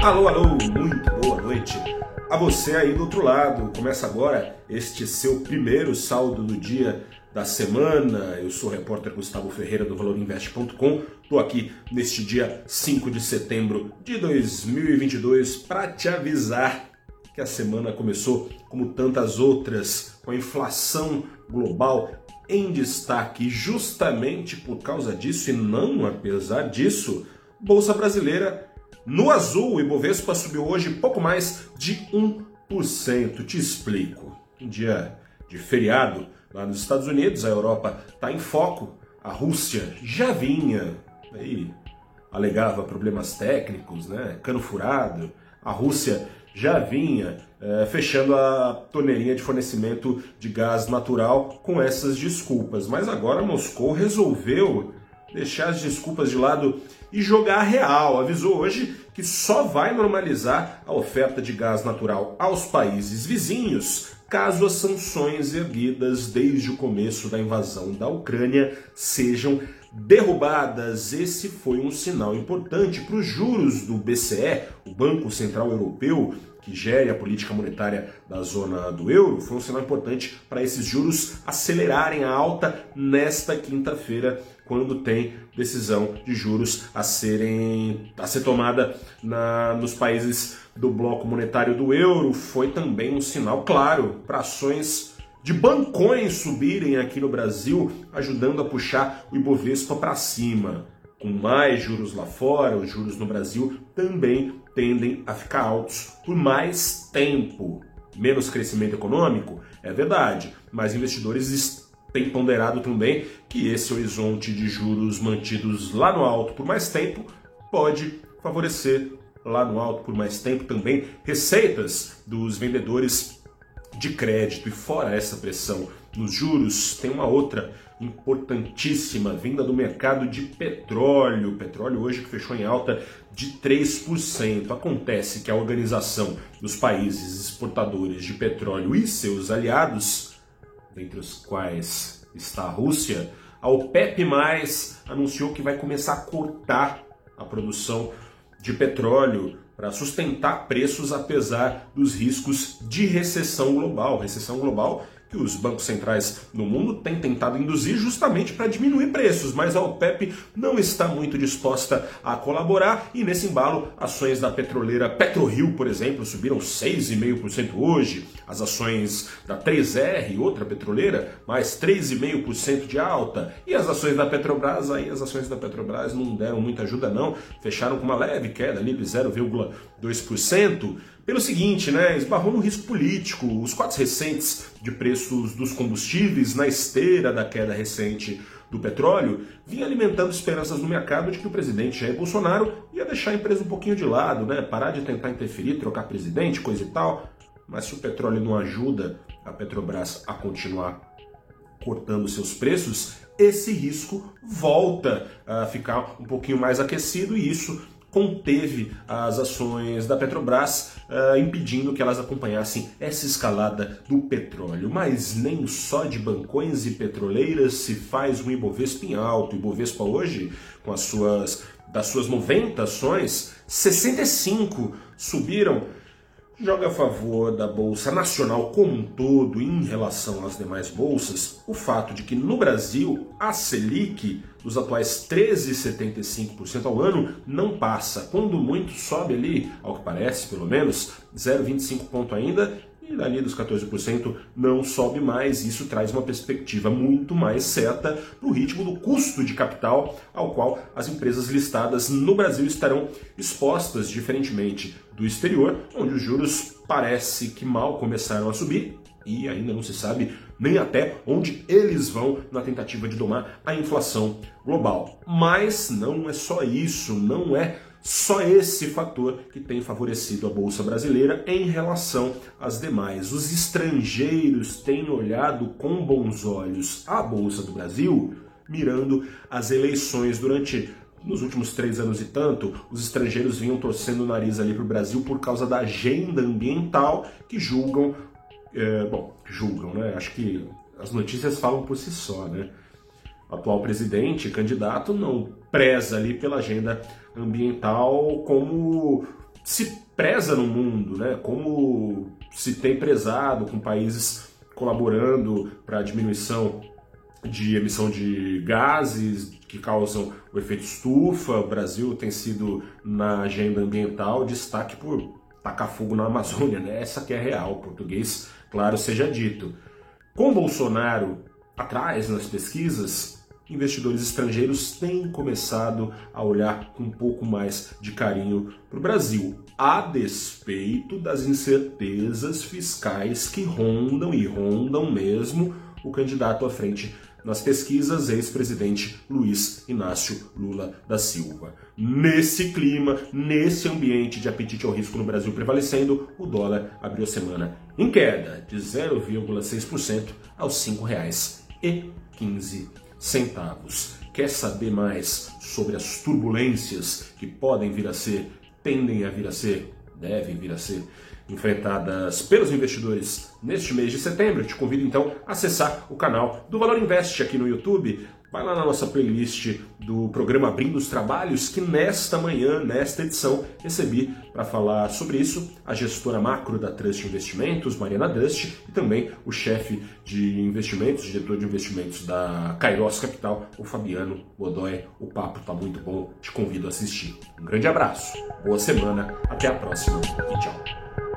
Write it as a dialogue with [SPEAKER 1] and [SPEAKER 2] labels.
[SPEAKER 1] Alô, alô, muito boa noite a você aí do outro lado. Começa agora este seu primeiro saldo do dia da semana. Eu sou o repórter Gustavo Ferreira do ValorInvest.com. Estou aqui neste dia 5 de setembro de 2022 para te avisar que a semana começou como tantas outras, com a inflação global em destaque. Justamente por causa disso e não apesar disso, Bolsa Brasileira no azul, o Ibovespa subiu hoje pouco mais de 1%. Te explico. Um dia de feriado lá nos Estados Unidos, a Europa está em foco. A Rússia já vinha, aí alegava problemas técnicos, né? cano furado. A Rússia já vinha é, fechando a torneirinha de fornecimento de gás natural com essas desculpas. Mas agora Moscou resolveu deixar as desculpas de lado e jogar a real. Avisou hoje que só vai normalizar a oferta de gás natural aos países vizinhos caso as sanções erguidas desde o começo da invasão da Ucrânia sejam derrubadas. Esse foi um sinal importante para os juros do BCE, o Banco Central Europeu, que gere a política monetária da zona do euro, foi um sinal importante para esses juros acelerarem a alta nesta quinta-feira, quando tem decisão de juros a, serem, a ser tomada na, nos países do bloco monetário do euro. Foi também um sinal claro para ações de bancões subirem aqui no Brasil, ajudando a puxar o Ibovespa para cima. Com mais juros lá fora, os juros no Brasil também tendem a ficar altos por mais tempo. Menos crescimento econômico? É verdade, mas investidores têm ponderado também que esse horizonte de juros mantidos lá no alto por mais tempo pode favorecer lá no alto por mais tempo também receitas dos vendedores de crédito. E fora essa pressão nos juros, tem uma outra importantíssima vinda do mercado de petróleo. Petróleo hoje que fechou em alta de 3%. Acontece que a organização dos países exportadores de petróleo e seus aliados, dentre os quais está a Rússia, a OPEP+, anunciou que vai começar a cortar a produção de petróleo para sustentar preços apesar dos riscos de recessão global. Recessão global que os bancos centrais no mundo têm tentado induzir justamente para diminuir preços, mas a OPEP não está muito disposta a colaborar e nesse embalo ações da petroleira PetroRio, por exemplo, subiram 6,5% hoje, as ações da 3R, outra petroleira, mais 3,5% de alta, e as ações da Petrobras, aí? As ações da Petrobras não deram muita ajuda não, fecharam com uma leve queda ali de 0,2%, pelo seguinte, né, esbarrou no risco político. Os quadros recentes de preços dos combustíveis na esteira da queda recente do petróleo vinha alimentando esperanças no mercado de que o presidente Jair Bolsonaro ia deixar a empresa um pouquinho de lado, né, parar de tentar interferir, trocar presidente, coisa e tal. Mas se o petróleo não ajuda a Petrobras a continuar cortando seus preços, esse risco volta a ficar um pouquinho mais aquecido e isso conteve as ações da Petrobras, uh, impedindo que elas acompanhassem essa escalada do petróleo. Mas nem só de bancões e petroleiras se faz um Ibovespa em alto. O Ibovespa hoje, com as suas das suas 90 ações, 65 subiram joga a favor da Bolsa Nacional como um todo em relação às demais bolsas o fato de que no Brasil a Selic dos atuais 13,75% ao ano não passa. Quando muito sobe ali, ao que parece pelo menos, 0,25 ponto ainda e dali dos 14% não sobe mais. Isso traz uma perspectiva muito mais certa para o ritmo do custo de capital ao qual as empresas listadas no Brasil estarão expostas, diferentemente do exterior, onde os juros parece que mal começaram a subir e ainda não se sabe nem até onde eles vão na tentativa de domar a inflação global. Mas não é só isso, não é só esse fator que tem favorecido a bolsa brasileira em relação às demais. Os estrangeiros têm olhado com bons olhos a bolsa do Brasil, mirando as eleições durante nos últimos três anos e tanto, os estrangeiros vinham torcendo o nariz ali para o Brasil por causa da agenda ambiental que julgam, é, bom, julgam, né? Acho que as notícias falam por si só, né? O atual presidente, candidato, não preza ali pela agenda ambiental como se preza no mundo, né? Como se tem prezado com países colaborando para a diminuição de emissão de gases que causam o efeito estufa. O Brasil tem sido na agenda ambiental destaque por tacar fogo na Amazônia, né? Essa que é real, português, claro seja dito. Com Bolsonaro atrás nas pesquisas, investidores estrangeiros têm começado a olhar com um pouco mais de carinho para o Brasil, a despeito das incertezas fiscais que rondam e rondam mesmo o candidato à frente nas pesquisas, ex-presidente Luiz Inácio Lula da Silva. Nesse clima, nesse ambiente de apetite ao risco no Brasil prevalecendo, o dólar abriu a semana em queda de 0,6% aos R$ 5,15. Quer saber mais sobre as turbulências que podem vir a ser, tendem a vir a ser, devem vir a ser enfrentadas pelos investidores neste mês de setembro. Te convido então a acessar o canal do Valor Invest aqui no YouTube. Vai lá na nossa playlist do programa Abrindo os Trabalhos, que nesta manhã, nesta edição, recebi para falar sobre isso a gestora macro da Trust Investimentos, Mariana Dust, e também o chefe de investimentos, diretor de investimentos da Kairos Capital, o Fabiano Godoy. O papo está muito bom, te convido a assistir. Um grande abraço, boa semana, até a próxima e tchau.